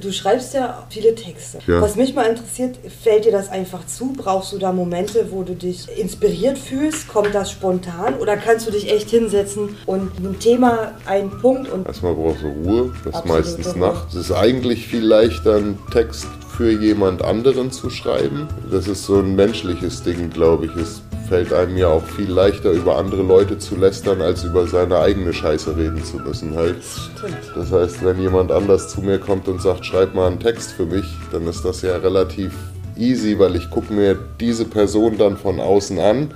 Du schreibst ja viele Texte. Ja. Was mich mal interessiert, fällt dir das einfach zu? Brauchst du da Momente, wo du dich inspiriert fühlst? Kommt das spontan? Oder kannst du dich echt hinsetzen und ein Thema, einen Punkt und Erstmal brauchst du Ruhe, das ist meistens nachts. Es ist eigentlich viel leichter, einen Text für jemand anderen zu schreiben. Das ist so ein menschliches Ding, glaube ich. Es fällt einem ja auch viel leichter, über andere Leute zu lästern, als über seine eigene Scheiße reden zu müssen halt. stimmt. Das heißt, wenn jemand anders zu mir kommt und sagt, schreib mal einen Text für mich, dann ist das ja relativ easy, weil ich gucke mir diese Person dann von außen an,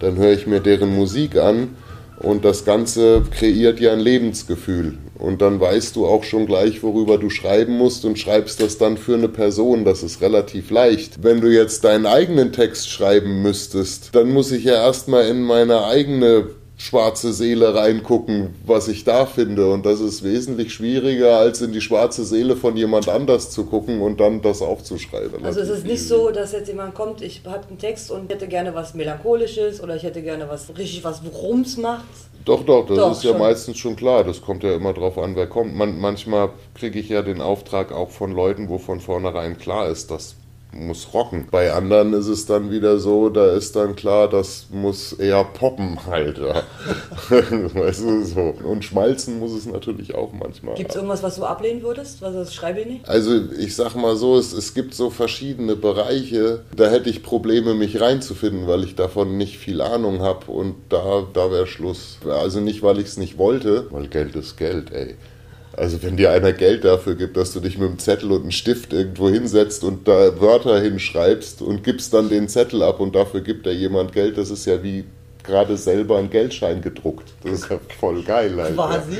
dann höre ich mir deren Musik an und das Ganze kreiert ja ein Lebensgefühl. Und dann weißt du auch schon gleich, worüber du schreiben musst und schreibst das dann für eine Person. Das ist relativ leicht. Wenn du jetzt deinen eigenen Text schreiben müsstest, dann muss ich ja erstmal in meine eigene schwarze Seele reingucken, was ich da finde. Und das ist wesentlich schwieriger, als in die schwarze Seele von jemand anders zu gucken und dann das aufzuschreiben. Also es ist nicht so, dass jetzt jemand kommt, ich habe einen Text und hätte gerne was Melancholisches oder ich hätte gerne was richtig was Rums macht. Doch, doch, das Doch, ist ja schon. meistens schon klar. Das kommt ja immer drauf an, wer kommt. Man, manchmal kriege ich ja den Auftrag auch von Leuten, wo von vornherein klar ist, das muss rocken. Bei anderen ist es dann wieder so, da ist dann klar, das muss eher poppen halt. Ja. weißt du, so. Und schmalzen muss es natürlich auch manchmal. Gibt es irgendwas, was du ablehnen würdest? Was das schreibe ich nicht? Also ich sag mal so, es, es gibt so verschiedene Bereiche, da hätte ich Probleme, mich reinzufinden, weil ich davon nicht viel Ahnung habe und da, da wäre Schluss. Also nicht, weil ich es nicht wollte, weil Geld ist Geld, ey. Also wenn dir einer Geld dafür gibt, dass du dich mit einem Zettel und einem Stift irgendwo hinsetzt und da Wörter hinschreibst und gibst dann den Zettel ab und dafür gibt dir jemand Geld, das ist ja wie gerade selber einen Geldschein gedruckt. Das ist ja voll geil. Quasi,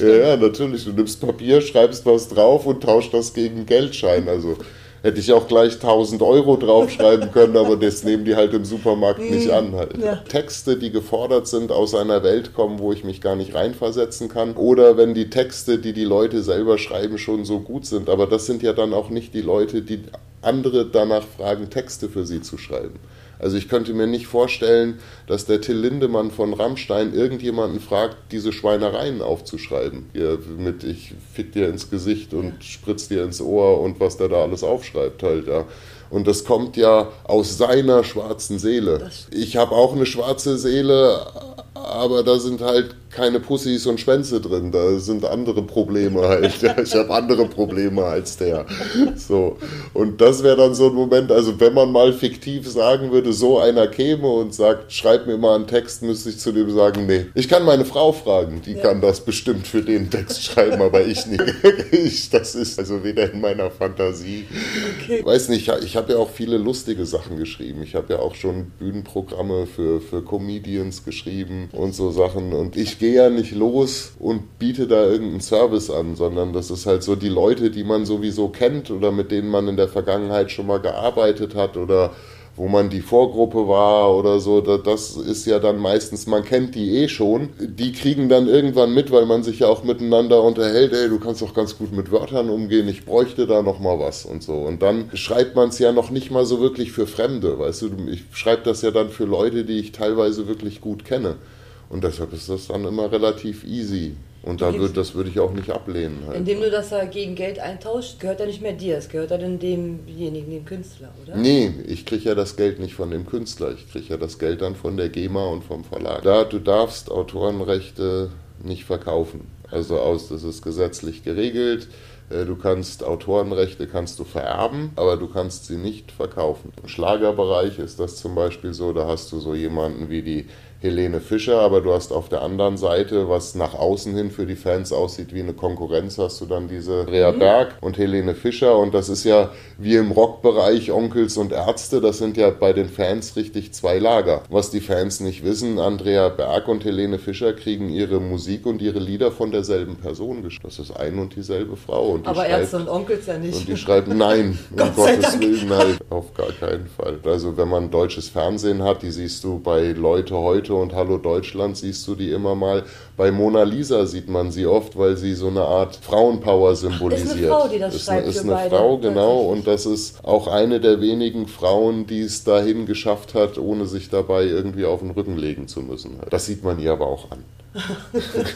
ja, Ja, ja, natürlich. Du nimmst Papier, schreibst was drauf und tauscht das gegen einen Geldschein. Also hätte ich auch gleich 1000 Euro draufschreiben können, aber das nehmen die halt im Supermarkt nicht an. Halt. Ja. Texte, die gefordert sind, aus einer Welt kommen, wo ich mich gar nicht reinversetzen kann. Oder wenn die Texte, die die Leute selber schreiben, schon so gut sind. Aber das sind ja dann auch nicht die Leute, die andere danach fragen, Texte für sie zu schreiben. Also ich könnte mir nicht vorstellen, dass der Till Lindemann von Rammstein irgendjemanden fragt, diese Schweinereien aufzuschreiben. Hier mit ich fick dir ins Gesicht und spritz dir ins Ohr und was der da alles aufschreibt halt, ja. Und das kommt ja aus seiner schwarzen Seele. Ich habe auch eine schwarze Seele, aber da sind halt keine Pussys und Schwänze drin. Da sind andere Probleme halt. Ja, Ich habe andere Probleme als der. So. Und das wäre dann so ein Moment, also wenn man mal fiktiv sagen würde, so einer käme und sagt, schreib mir mal einen Text, müsste ich zu dem sagen, nee. Ich kann meine Frau fragen, die kann das bestimmt für den Text schreiben, aber ich nicht. Ich, das ist also weder in meiner Fantasie. Okay. Weiß nicht, ich- ich habe ja auch viele lustige Sachen geschrieben. Ich habe ja auch schon Bühnenprogramme für, für Comedians geschrieben und so Sachen. Und ich gehe ja nicht los und biete da irgendeinen Service an, sondern das ist halt so die Leute, die man sowieso kennt oder mit denen man in der Vergangenheit schon mal gearbeitet hat oder wo man die Vorgruppe war oder so, da- das ist ja dann meistens, man kennt die eh schon. Die kriegen dann irgendwann mit, weil man sich ja auch miteinander unterhält, ey, du kannst doch ganz gut mit Wörtern umgehen, ich bräuchte da noch mal was und so. Und dann schreibt man es ja noch nicht mal so wirklich für Fremde, weißt du, ich schreibe das ja dann für Leute, die ich teilweise wirklich gut kenne. Und deshalb ist das dann immer relativ easy. Und da würd, das würde ich auch nicht ablehnen. Halt. Indem du das da gegen Geld eintauscht, gehört ja nicht mehr dir, es gehört ja dann demjenigen, dem Künstler, oder? Nee, ich kriege ja das Geld nicht von dem Künstler, ich kriege ja das Geld dann von der GEMA und vom Verlag. Da, du darfst Autorenrechte nicht verkaufen. Also aus, das ist gesetzlich geregelt. Äh, Du kannst Autorenrechte kannst du vererben, aber du kannst sie nicht verkaufen. Im Schlagerbereich ist das zum Beispiel so, da hast du so jemanden wie die Helene Fischer, aber du hast auf der anderen Seite, was nach außen hin für die Fans aussieht wie eine Konkurrenz, hast du dann diese Rea Berg und Helene Fischer und das ist ja wie im Rockbereich Onkels und Ärzte, das sind ja bei den Fans richtig zwei Lager. Was die Fans nicht wissen, Andrea Berg und Helene Fischer kriegen ihre Musik und ihre Lieder von derselben Person geschrieben. Das ist ein und dieselbe Frau und die Aber Ärzte und Onkels ja nicht. und die schreiben nein, um Gottes Dank. Willen halt. Auf gar keinen Fall. Also wenn man deutsches Fernsehen hat, die siehst du bei Leute heute heute und Hallo Deutschland siehst du die immer mal. Bei Mona Lisa sieht man sie oft, weil sie so eine Art Frauenpower symbolisiert. Ist eine Frau, die das ist schreibt. Eine, ist eine beide. Frau, genau. Und das ist auch eine der wenigen Frauen, die es dahin geschafft hat, ohne sich dabei irgendwie auf den Rücken legen zu müssen. Das sieht man ihr aber auch an.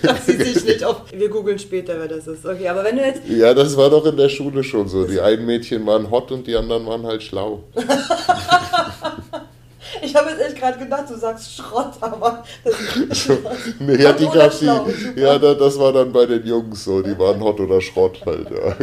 das sieht sich nicht auf. Wir googeln später, wer das ist. Okay, aber wenn du jetzt. Ja, das war doch in der Schule schon so. Die einen Mädchen waren hot und die anderen waren halt schlau. ich habe jetzt echt gerade gedacht, du sagst Schrott, aber. Das so, nee, ja, die gab die, ja, das war dann bei den Jungs so. Die waren hot oder Schrott halt. Ja.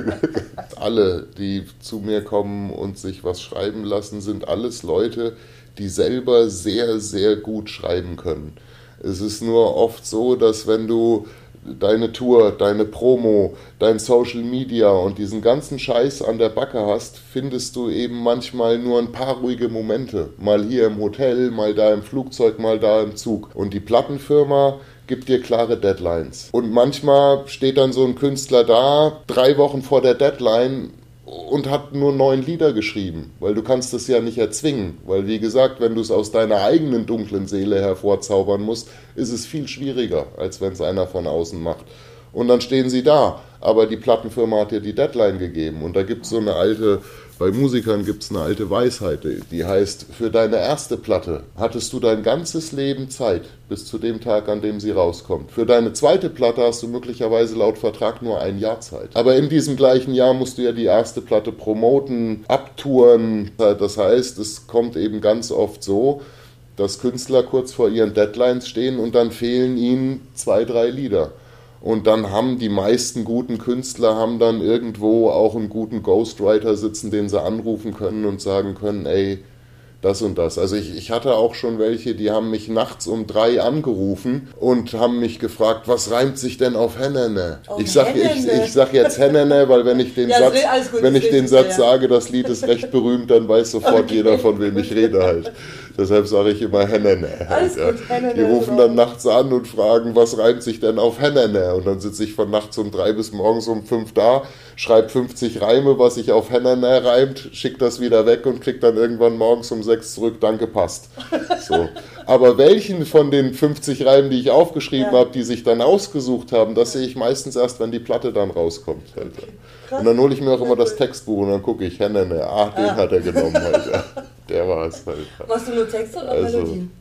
Alle, die zu mir kommen und sich was schreiben lassen, sind alles Leute, die selber sehr, sehr gut schreiben können. Es ist nur oft so, dass wenn du deine Tour, deine Promo, dein Social Media und diesen ganzen Scheiß an der Backe hast, findest du eben manchmal nur ein paar ruhige Momente. Mal hier im Hotel, mal da im Flugzeug, mal da im Zug. Und die Plattenfirma gibt dir klare Deadlines. Und manchmal steht dann so ein Künstler da, drei Wochen vor der Deadline und hat nur neun Lieder geschrieben, weil du kannst es ja nicht erzwingen, weil wie gesagt, wenn du es aus deiner eigenen dunklen Seele hervorzaubern musst, ist es viel schwieriger, als wenn es einer von außen macht. Und dann stehen sie da, aber die Plattenfirma hat dir die Deadline gegeben und da gibt es so eine alte bei Musikern gibt es eine alte Weisheit, die heißt, für deine erste Platte hattest du dein ganzes Leben Zeit bis zu dem Tag, an dem sie rauskommt. Für deine zweite Platte hast du möglicherweise laut Vertrag nur ein Jahr Zeit. Aber in diesem gleichen Jahr musst du ja die erste Platte promoten, abtouren. Das heißt, es kommt eben ganz oft so, dass Künstler kurz vor ihren Deadlines stehen und dann fehlen ihnen zwei, drei Lieder. Und dann haben die meisten guten Künstler haben dann irgendwo auch einen guten Ghostwriter sitzen, den sie anrufen können und sagen können, ey, das und das. Also ich, ich hatte auch schon welche, die haben mich nachts um drei angerufen und haben mich gefragt, was reimt sich denn auf Hennene? Um ich, sag, ich, ich sag jetzt Hennene, weil wenn ich den ja, Satz, wenn ich den Satz ja. sage, das Lied ist recht berühmt, dann weiß sofort okay. jeder, von wem ich rede halt. Deshalb sage ich immer Hennene. Halt, ja. Die rufen dann nachts an und fragen, was reimt sich denn auf Hennene? Und dann sitze ich von nachts um drei bis morgens um fünf da, schreibe 50 Reime, was sich auf Hennene reimt, schicke das wieder weg und krieg dann irgendwann morgens um sechs zurück, danke, passt. So. Aber welchen von den 50 Reimen, die ich aufgeschrieben ja. habe, die sich dann ausgesucht haben, das sehe ich meistens erst, wenn die Platte dann rauskommt. Halt. Und dann hole ich mir auch immer das Textbuch und dann gucke ich, Hennene, ah, den ja. hat er genommen halt. Der war es halt. Machst du nur Texte oder also, Melodien?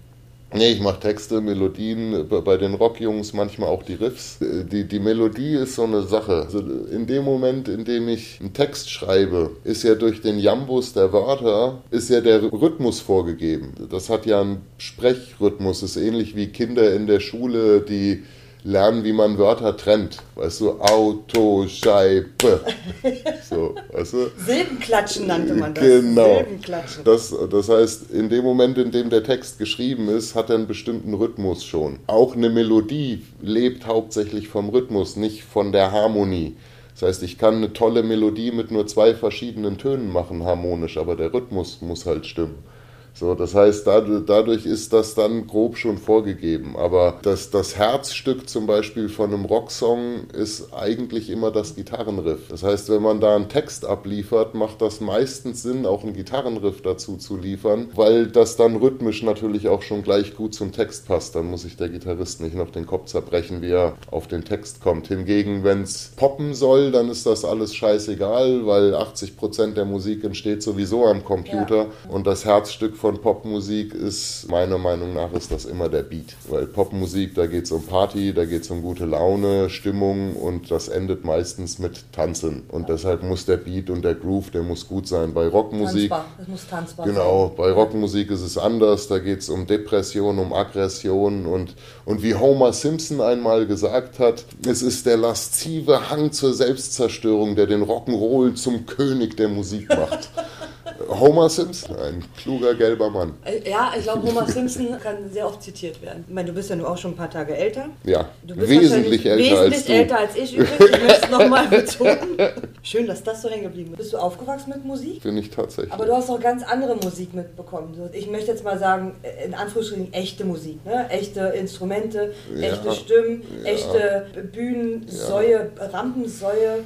Nee, ich mache Texte, Melodien, bei den Rockjungs manchmal auch die Riffs. Die, die Melodie ist so eine Sache. Also in dem Moment, in dem ich einen Text schreibe, ist ja durch den Jambus der Wörter, ist ja der Rhythmus vorgegeben. Das hat ja einen Sprechrhythmus, ist ähnlich wie Kinder in der Schule, die lernen, wie man Wörter trennt. Weißt du, Auto, Scheibe. So, weißt du? Silbenklatschen nannte man das. Genau. Silbenklatschen. Das, das heißt, in dem Moment, in dem der Text geschrieben ist, hat er einen bestimmten Rhythmus schon. Auch eine Melodie lebt hauptsächlich vom Rhythmus, nicht von der Harmonie. Das heißt, ich kann eine tolle Melodie mit nur zwei verschiedenen Tönen machen, harmonisch, aber der Rhythmus muss halt stimmen. So, das heißt, dadurch ist das dann grob schon vorgegeben. Aber das, das Herzstück zum Beispiel von einem Rocksong ist eigentlich immer das Gitarrenriff. Das heißt, wenn man da einen Text abliefert, macht das meistens Sinn, auch einen Gitarrenriff dazu zu liefern, weil das dann rhythmisch natürlich auch schon gleich gut zum Text passt. Dann muss sich der Gitarrist nicht noch den Kopf zerbrechen, wie er auf den Text kommt. Hingegen, wenn es poppen soll, dann ist das alles scheißegal, weil 80% der Musik entsteht sowieso am Computer ja. und das Herzstück von Popmusik ist, meiner Meinung nach, ist das immer der Beat. Weil Popmusik, da geht es um Party, da geht es um gute Laune, Stimmung und das endet meistens mit Tanzen. Und deshalb muss der Beat und der Groove, der muss gut sein. Bei Rockmusik. Tanzbar. Das muss tanzbar Genau, sein. bei Rockmusik ist es anders. Da geht es um Depression, um Aggression und, und wie Homer Simpson einmal gesagt hat, es ist der laszive Hang zur Selbstzerstörung, der den Rock'n'Roll zum König der Musik macht. Homer Simpson, ein kluger gelber Mann. Äh, ja, ich glaube, Homer Simpson kann sehr oft zitiert werden. Ich meine, du bist ja nur auch schon ein paar Tage älter. Ja, wesentlich älter wesentlich als du. älter als ich übrigens. Ich möchte es nochmal betonen. Schön, dass das so hängen geblieben ist. Bist du aufgewachsen mit Musik? Bin ich tatsächlich. Aber du hast auch ganz andere Musik mitbekommen. Ich möchte jetzt mal sagen, in Anführungsstrichen echte Musik. Ne? Echte Instrumente, ja, echte Stimmen, ja, echte Bühnensäue, ja. Rampensäue,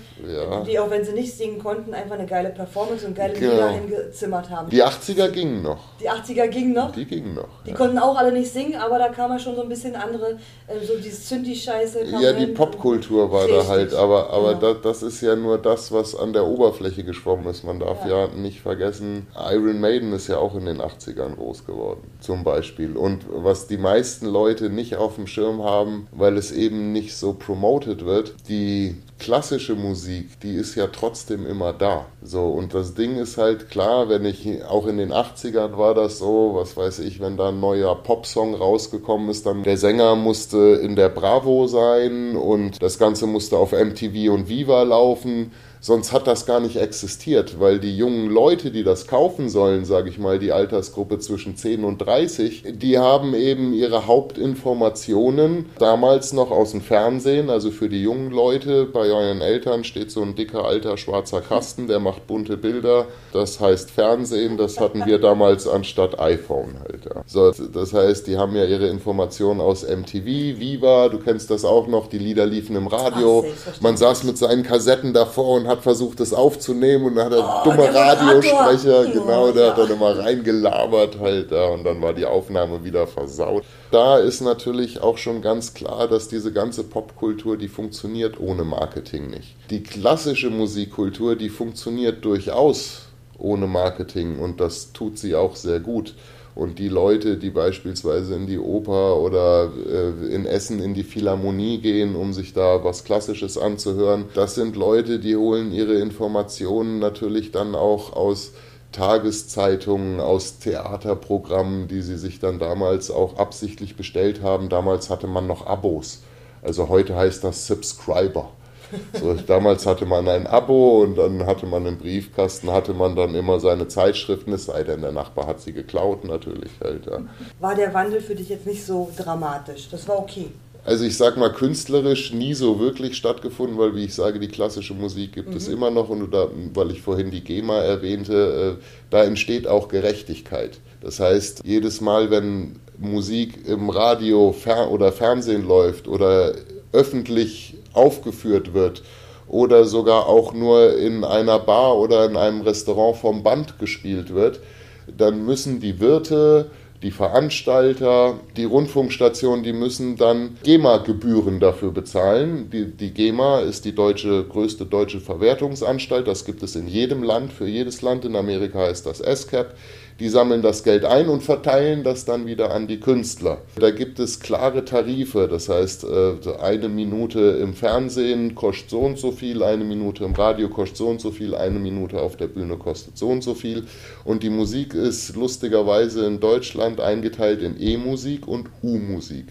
die auch wenn sie nicht singen konnten, einfach eine geile Performance und geile genau. Lieder gezimmert haben. Die 80er gingen noch. Die 80er gingen noch? Die gingen noch. Die ja. konnten auch alle nicht singen, aber da kam ja schon so ein bisschen andere, äh, so dieses Zündi-Scheiße. Ja, die Popkultur war Richtig. da halt, aber, aber genau. das, das ist ja nur das, was an der Oberfläche geschwommen ist. Man darf ja. ja nicht vergessen, Iron Maiden ist ja auch in den 80ern groß geworden, zum Beispiel. Und was die meisten Leute nicht auf dem Schirm haben, weil es eben nicht so promoted wird, die klassische Musik, die ist ja trotzdem immer da. So, und das Ding ist halt klar, wenn ich, auch in den 80ern war das so, was weiß ich, wenn da ein neuer Popsong rausgekommen ist, dann der Sänger musste in der Bravo sein und das Ganze musste auf MTV und Viva laufen sonst hat das gar nicht existiert, weil die jungen Leute, die das kaufen sollen, sage ich mal, die Altersgruppe zwischen 10 und 30, die haben eben ihre Hauptinformationen damals noch aus dem Fernsehen, also für die jungen Leute, bei euren Eltern steht so ein dicker alter schwarzer Kasten, der macht bunte Bilder, das heißt Fernsehen, das hatten wir damals anstatt iPhone halt. Ja. So, das heißt, die haben ja ihre Informationen aus MTV, Viva, du kennst das auch noch, die Lieder liefen im Radio, man saß mit seinen Kassetten davor und hat hat versucht, das aufzunehmen und dann hat er oh, dumme Radiosprecher, genau, der hat dann immer reingelabert halt da und dann war die Aufnahme wieder versaut. Da ist natürlich auch schon ganz klar, dass diese ganze Popkultur, die funktioniert ohne Marketing nicht. Die klassische Musikkultur, die funktioniert durchaus ohne Marketing und das tut sie auch sehr gut. Und die Leute, die beispielsweise in die Oper oder äh, in Essen in die Philharmonie gehen, um sich da was Klassisches anzuhören, das sind Leute, die holen ihre Informationen natürlich dann auch aus Tageszeitungen, aus Theaterprogrammen, die sie sich dann damals auch absichtlich bestellt haben. Damals hatte man noch Abos. Also heute heißt das Subscriber. So, damals hatte man ein Abo und dann hatte man im Briefkasten, hatte man dann immer seine Zeitschriften, es sei denn, der Nachbar hat sie geklaut natürlich halt. Ja. War der Wandel für dich jetzt nicht so dramatisch? Das war okay. Also ich sag mal künstlerisch nie so wirklich stattgefunden, weil wie ich sage, die klassische Musik gibt mhm. es immer noch und da, weil ich vorhin die GEMA erwähnte, äh, da entsteht auch Gerechtigkeit. Das heißt, jedes Mal, wenn Musik im Radio oder Fernsehen läuft oder öffentlich aufgeführt wird oder sogar auch nur in einer Bar oder in einem Restaurant vom Band gespielt wird, dann müssen die Wirte, die Veranstalter, die Rundfunkstationen, die müssen dann GEMA-Gebühren dafür bezahlen. Die, die, GEMA ist die deutsche, größte deutsche Verwertungsanstalt. Das gibt es in jedem Land, für jedes Land. In Amerika ist das SCAP. Die sammeln das Geld ein und verteilen das dann wieder an die Künstler. Da gibt es klare Tarife, das heißt, äh, eine Minute im Fernsehen kostet so und so viel, eine Minute im Radio kostet so und so viel, eine Minute auf der Bühne kostet so und so viel. Und die Musik ist lustigerweise in Deutschland eingeteilt in E-Musik und U-Musik.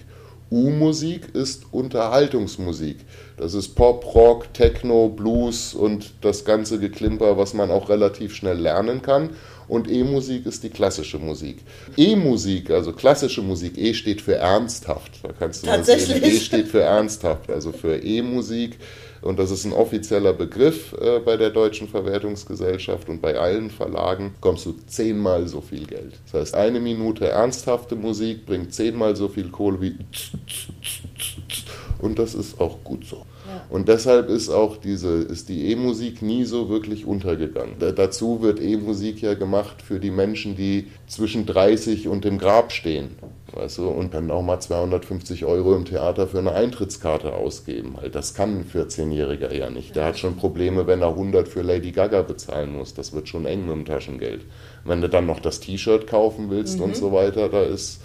U-Musik ist Unterhaltungsmusik. Das ist Pop, Rock, Techno, Blues und das ganze Geklimper, was man auch relativ schnell lernen kann und E-Musik ist die klassische Musik. E-Musik, also klassische Musik, E steht für ernsthaft. Da kannst du mal sehen. E steht für ernsthaft, also für E-Musik. Und das ist ein offizieller Begriff äh, bei der Deutschen Verwertungsgesellschaft und bei allen Verlagen kommst du zehnmal so viel Geld. Das heißt, eine Minute ernsthafte Musik bringt zehnmal so viel Kohle wie und das ist auch gut so. Und deshalb ist auch diese, ist die E-Musik nie so wirklich untergegangen. Da, dazu wird E-Musik ja gemacht für die Menschen, die zwischen 30 und dem Grab stehen. Weißt du, und dann auch mal 250 Euro im Theater für eine Eintrittskarte ausgeben. Halt, das kann ein 14-Jähriger ja nicht. Der hat schon Probleme, wenn er 100 für Lady Gaga bezahlen muss. Das wird schon eng mit dem Taschengeld. Wenn du dann noch das T-Shirt kaufen willst mhm. und so weiter, da ist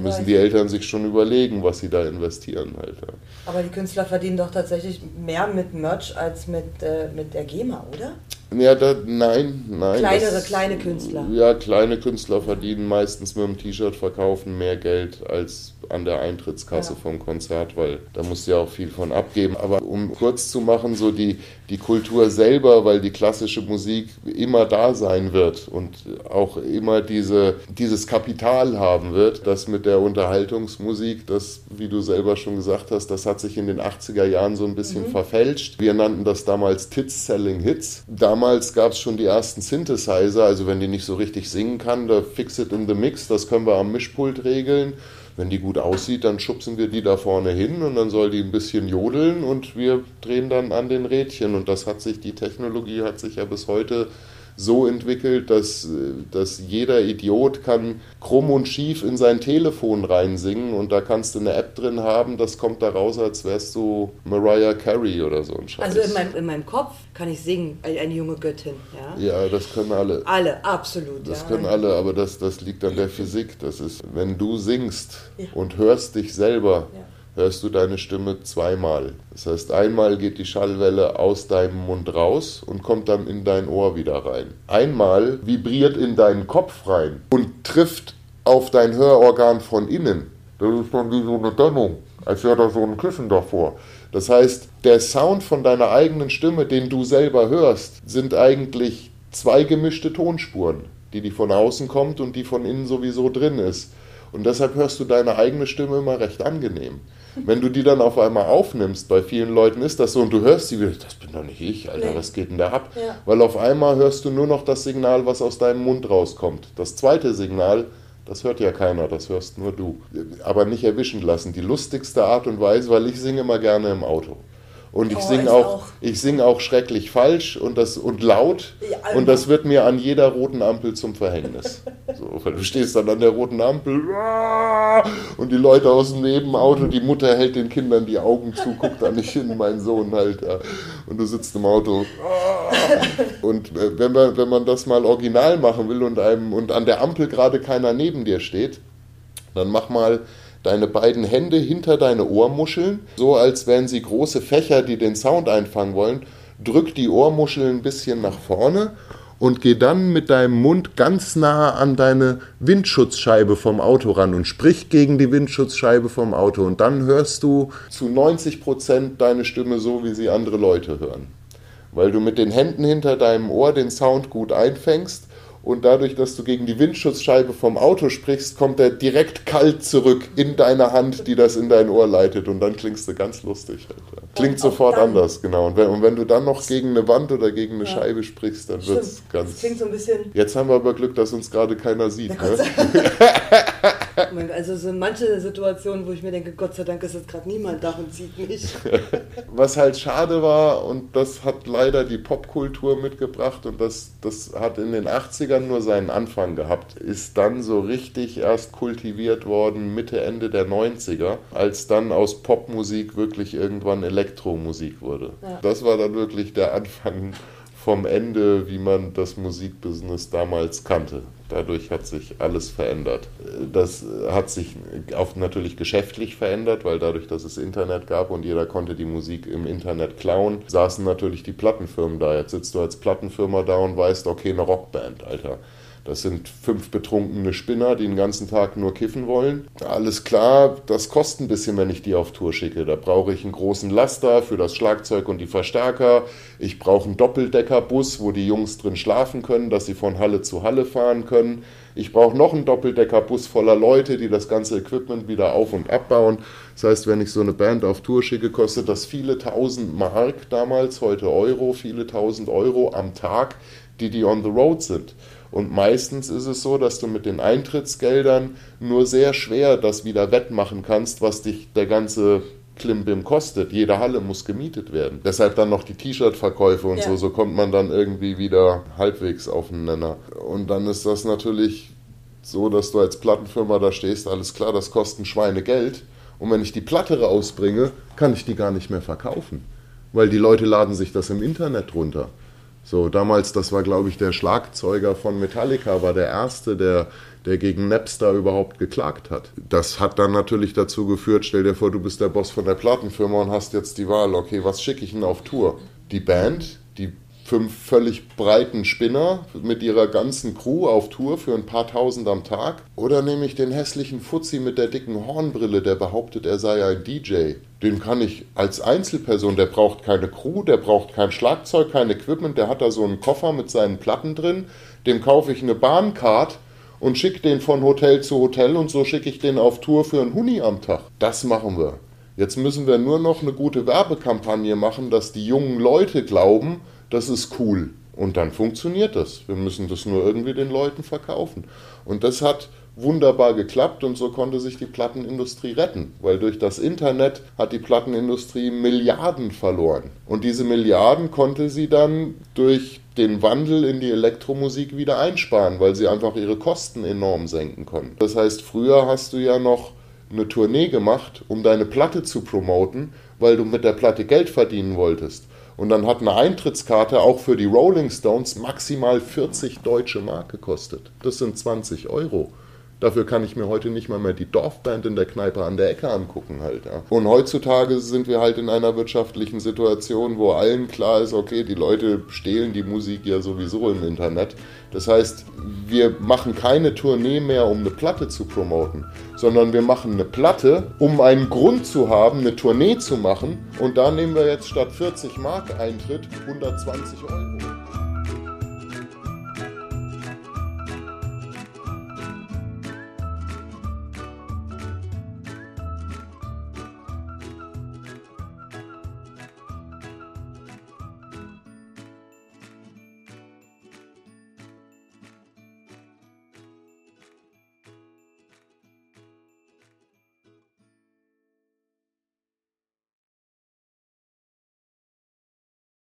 müssen die Eltern sich schon überlegen, was sie da investieren halt. Ja. Aber die Künstler verdienen doch tatsächlich mehr mit Merch als mit, äh, mit der GEMA, oder? Ja, da, nein, nein. Kleinere, das, kleine Künstler. Ja, kleine Künstler verdienen meistens mit dem T-Shirt verkaufen mehr Geld als an der Eintrittskasse ja. vom Konzert, weil da musst du ja auch viel von abgeben. Aber um kurz zu machen, so die, die Kultur selber, weil die klassische Musik immer da sein wird und auch immer diese, dieses Kapital haben wird, das mit der Unterhaltungsmusik, das, wie du selber schon gesagt hast, das hat sich in den 80er Jahren so ein bisschen mhm. verfälscht. Wir nannten das damals Tits Selling Hits. Damals gab es schon die ersten Synthesizer, also wenn die nicht so richtig singen kann, da Fix It in the Mix, das können wir am Mischpult regeln. Wenn die gut aussieht, dann schubsen wir die da vorne hin und dann soll die ein bisschen jodeln und wir drehen dann an den Rädchen. Und das hat sich, die Technologie hat sich ja bis heute so entwickelt, dass, dass jeder Idiot kann krumm und schief in sein Telefon reinsingen und da kannst du eine App drin haben, das kommt da raus, als wärst du Mariah Carey oder so ein Scheiß. Also in meinem, in meinem Kopf kann ich singen, eine junge Göttin. Ja, ja das können alle. Alle, absolut. Das ja. können alle, aber das, das liegt an der Physik. Das ist, wenn du singst ja. und hörst dich selber, ja hörst du deine Stimme zweimal. Das heißt, einmal geht die Schallwelle aus deinem Mund raus und kommt dann in dein Ohr wieder rein. Einmal vibriert in deinen Kopf rein und trifft auf dein Hörorgan von innen. Das ist dann wie so eine Dämmung, als wäre da so ein Kissen davor. Das heißt, der Sound von deiner eigenen Stimme, den du selber hörst, sind eigentlich zwei gemischte Tonspuren, die die von außen kommt und die von innen sowieso drin ist. Und deshalb hörst du deine eigene Stimme immer recht angenehm. Wenn du die dann auf einmal aufnimmst, bei vielen Leuten ist das so und du hörst sie wieder, das bin doch nicht ich, Alter, nee. was geht denn da ab? Ja. Weil auf einmal hörst du nur noch das Signal, was aus deinem Mund rauskommt. Das zweite Signal, das hört ja keiner, das hörst nur du. Aber nicht erwischen lassen. Die lustigste Art und Weise, weil ich singe immer gerne im Auto. Und ich oh, singe auch, auch, ich sing auch schrecklich falsch und, das, und laut. Ja, und das wird mir an jeder roten Ampel zum Verhängnis. so, weil du stehst dann an der roten Ampel und die Leute aus dem Nebenauto, die Mutter hält den Kindern die Augen zu, guckt da nicht hin, mein Sohn halt. Und du sitzt im Auto. Und äh, wenn man, wenn man das mal original machen will und, einem, und an der Ampel gerade keiner neben dir steht, dann mach mal deine beiden Hände hinter deine Ohrmuscheln, so als wären sie große Fächer, die den Sound einfangen wollen. Drück die Ohrmuscheln ein bisschen nach vorne und geh dann mit deinem Mund ganz nah an deine Windschutzscheibe vom Auto ran und sprich gegen die Windschutzscheibe vom Auto. Und dann hörst du zu 90 Prozent deine Stimme so, wie sie andere Leute hören. Weil du mit den Händen hinter deinem Ohr den Sound gut einfängst und dadurch, dass du gegen die Windschutzscheibe vom Auto sprichst, kommt er direkt kalt zurück in deine Hand, die das in dein Ohr leitet und dann klingst du ganz lustig. Alter. Klingt sofort anders, genau. Und wenn, und wenn, du dann noch gegen eine Wand oder gegen eine ja. Scheibe sprichst, dann wird es ganz... Das klingt so ein bisschen... Jetzt haben wir aber Glück, dass uns gerade keiner sieht. Ne? also so manche Situationen, wo ich mir denke, Gott sei Dank ist jetzt gerade niemand da und sieht mich. Was halt schade war und das hat leider die Popkultur mitgebracht und das, das hat in den 80ern 80ern nur seinen Anfang gehabt, ist dann so richtig erst kultiviert worden Mitte, Ende der 90er, als dann aus Popmusik wirklich irgendwann Elektromusik wurde. Ja. Das war dann wirklich der Anfang vom Ende, wie man das Musikbusiness damals kannte. Dadurch hat sich alles verändert. Das hat sich auch natürlich geschäftlich verändert, weil dadurch, dass es Internet gab und jeder konnte die Musik im Internet klauen, saßen natürlich die Plattenfirmen da. Jetzt sitzt du als Plattenfirma da und weißt, okay, eine Rockband, Alter. Das sind fünf betrunkene Spinner, die den ganzen Tag nur kiffen wollen. Alles klar, das kostet ein bisschen, wenn ich die auf Tour schicke. Da brauche ich einen großen Laster für das Schlagzeug und die Verstärker. Ich brauche einen Doppeldeckerbus, wo die Jungs drin schlafen können, dass sie von Halle zu Halle fahren können. Ich brauche noch einen Doppeldeckerbus voller Leute, die das ganze Equipment wieder auf und abbauen. Das heißt, wenn ich so eine Band auf Tour schicke, kostet das viele tausend Mark damals, heute Euro, viele tausend Euro am Tag, die die on the road sind. Und meistens ist es so, dass du mit den Eintrittsgeldern nur sehr schwer das wieder wettmachen kannst, was dich der ganze Klimbim kostet. Jede Halle muss gemietet werden. Deshalb dann noch die T-Shirt-Verkäufe und ja. so. So kommt man dann irgendwie wieder halbwegs auf den Nenner. Und dann ist das natürlich so, dass du als Plattenfirma da stehst. Alles klar, das kostet ein Schweinegeld. Und wenn ich die Platte rausbringe, kann ich die gar nicht mehr verkaufen. Weil die Leute laden sich das im Internet runter. So, damals, das war, glaube ich, der Schlagzeuger von Metallica, war der erste, der, der gegen Napster überhaupt geklagt hat. Das hat dann natürlich dazu geführt, stell dir vor, du bist der Boss von der Plattenfirma und hast jetzt die Wahl, okay, was schicke ich denn auf Tour? Die Band, die fünf völlig breiten Spinner mit ihrer ganzen Crew auf Tour für ein paar tausend am Tag? Oder nehme ich den hässlichen Fuzzi mit der dicken Hornbrille, der behauptet, er sei ein DJ? Den kann ich als Einzelperson, der braucht keine Crew, der braucht kein Schlagzeug, kein Equipment, der hat da so einen Koffer mit seinen Platten drin, dem kaufe ich eine Bahncard und schicke den von Hotel zu Hotel und so schicke ich den auf Tour für einen Huni am Tag. Das machen wir. Jetzt müssen wir nur noch eine gute Werbekampagne machen, dass die jungen Leute glauben, das ist cool. Und dann funktioniert das. Wir müssen das nur irgendwie den Leuten verkaufen. Und das hat wunderbar geklappt und so konnte sich die Plattenindustrie retten, weil durch das Internet hat die Plattenindustrie Milliarden verloren. Und diese Milliarden konnte sie dann durch den Wandel in die Elektromusik wieder einsparen, weil sie einfach ihre Kosten enorm senken konnten. Das heißt, früher hast du ja noch eine Tournee gemacht, um deine Platte zu promoten, weil du mit der Platte Geld verdienen wolltest. Und dann hat eine Eintrittskarte auch für die Rolling Stones maximal 40 deutsche Mark gekostet. Das sind 20 Euro. Dafür kann ich mir heute nicht mal mehr die Dorfband in der Kneipe an der Ecke angucken halt. Ja. Und heutzutage sind wir halt in einer wirtschaftlichen Situation, wo allen klar ist, okay, die Leute stehlen die Musik ja sowieso im Internet. Das heißt, wir machen keine Tournee mehr, um eine Platte zu promoten, sondern wir machen eine Platte, um einen Grund zu haben, eine Tournee zu machen. Und da nehmen wir jetzt statt 40 Mark Eintritt 120 Euro.